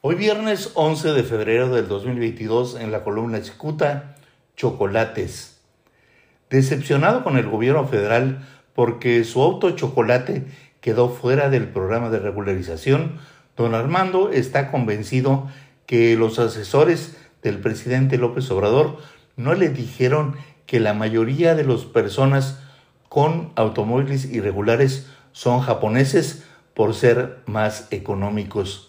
Hoy viernes 11 de febrero del 2022 en la columna Chicuta, chocolates. Decepcionado con el gobierno federal porque su auto chocolate quedó fuera del programa de regularización, don Armando está convencido que los asesores del presidente López Obrador no le dijeron que la mayoría de las personas con automóviles irregulares son japoneses por ser más económicos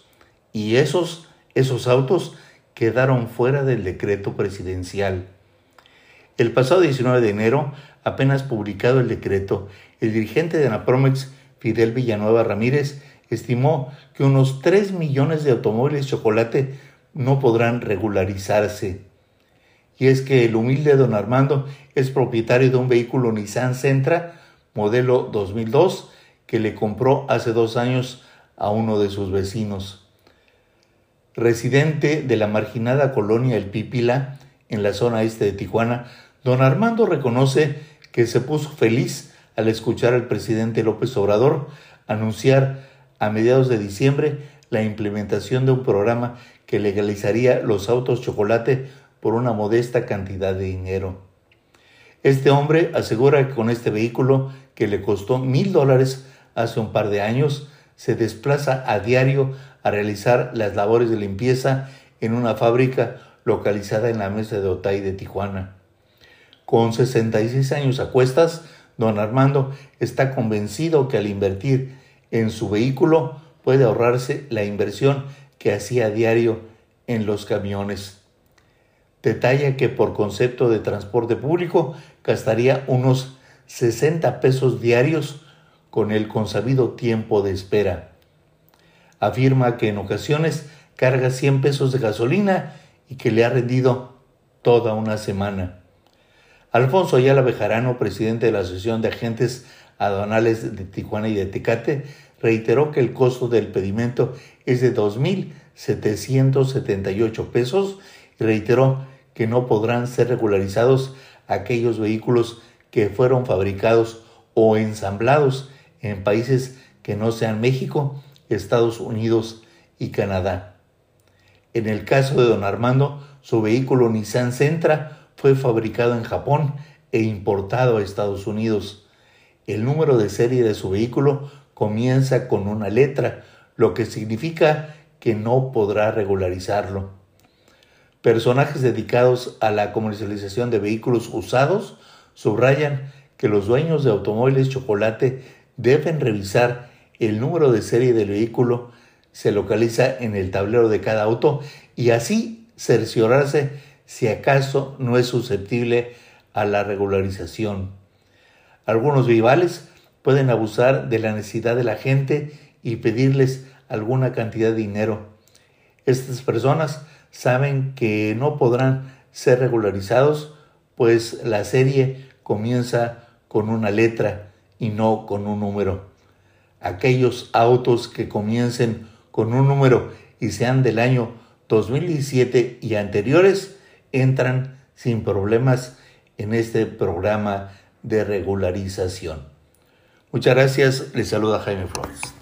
y esos, esos autos quedaron fuera del decreto presidencial. El pasado 19 de enero, apenas publicado el decreto, el dirigente de Anapromex, Fidel Villanueva Ramírez, estimó que unos 3 millones de automóviles chocolate no podrán regularizarse. Y es que el humilde don Armando es propietario de un vehículo Nissan Sentra modelo 2002 que le compró hace dos años a uno de sus vecinos residente de la marginada colonia El Pipila, en la zona este de Tijuana, don Armando reconoce que se puso feliz al escuchar al presidente López Obrador anunciar a mediados de diciembre la implementación de un programa que legalizaría los autos chocolate por una modesta cantidad de dinero. Este hombre asegura que con este vehículo, que le costó mil dólares hace un par de años, se desplaza a diario a realizar las labores de limpieza en una fábrica localizada en la mesa de Otay de Tijuana. Con 66 años a cuestas, don Armando está convencido que al invertir en su vehículo puede ahorrarse la inversión que hacía diario en los camiones. Detalla que por concepto de transporte público gastaría unos 60 pesos diarios con el consabido tiempo de espera. Afirma que en ocasiones carga 100 pesos de gasolina y que le ha rendido toda una semana. Alfonso Ayala Bejarano, presidente de la Asociación de Agentes Aduanales de Tijuana y de Tecate, reiteró que el costo del pedimento es de 2.778 pesos y reiteró que no podrán ser regularizados aquellos vehículos que fueron fabricados o ensamblados en países que no sean México Estados Unidos y Canadá. En el caso de don Armando, su vehículo Nissan Sentra fue fabricado en Japón e importado a Estados Unidos. El número de serie de su vehículo comienza con una letra, lo que significa que no podrá regularizarlo. Personajes dedicados a la comercialización de vehículos usados subrayan que los dueños de automóviles chocolate deben revisar el número de serie del vehículo se localiza en el tablero de cada auto y así cerciorarse si acaso no es susceptible a la regularización. Algunos vivales pueden abusar de la necesidad de la gente y pedirles alguna cantidad de dinero. Estas personas saben que no podrán ser regularizados, pues la serie comienza con una letra y no con un número aquellos autos que comiencen con un número y sean del año 2017 y anteriores entran sin problemas en este programa de regularización. Muchas gracias, les saluda Jaime Flores.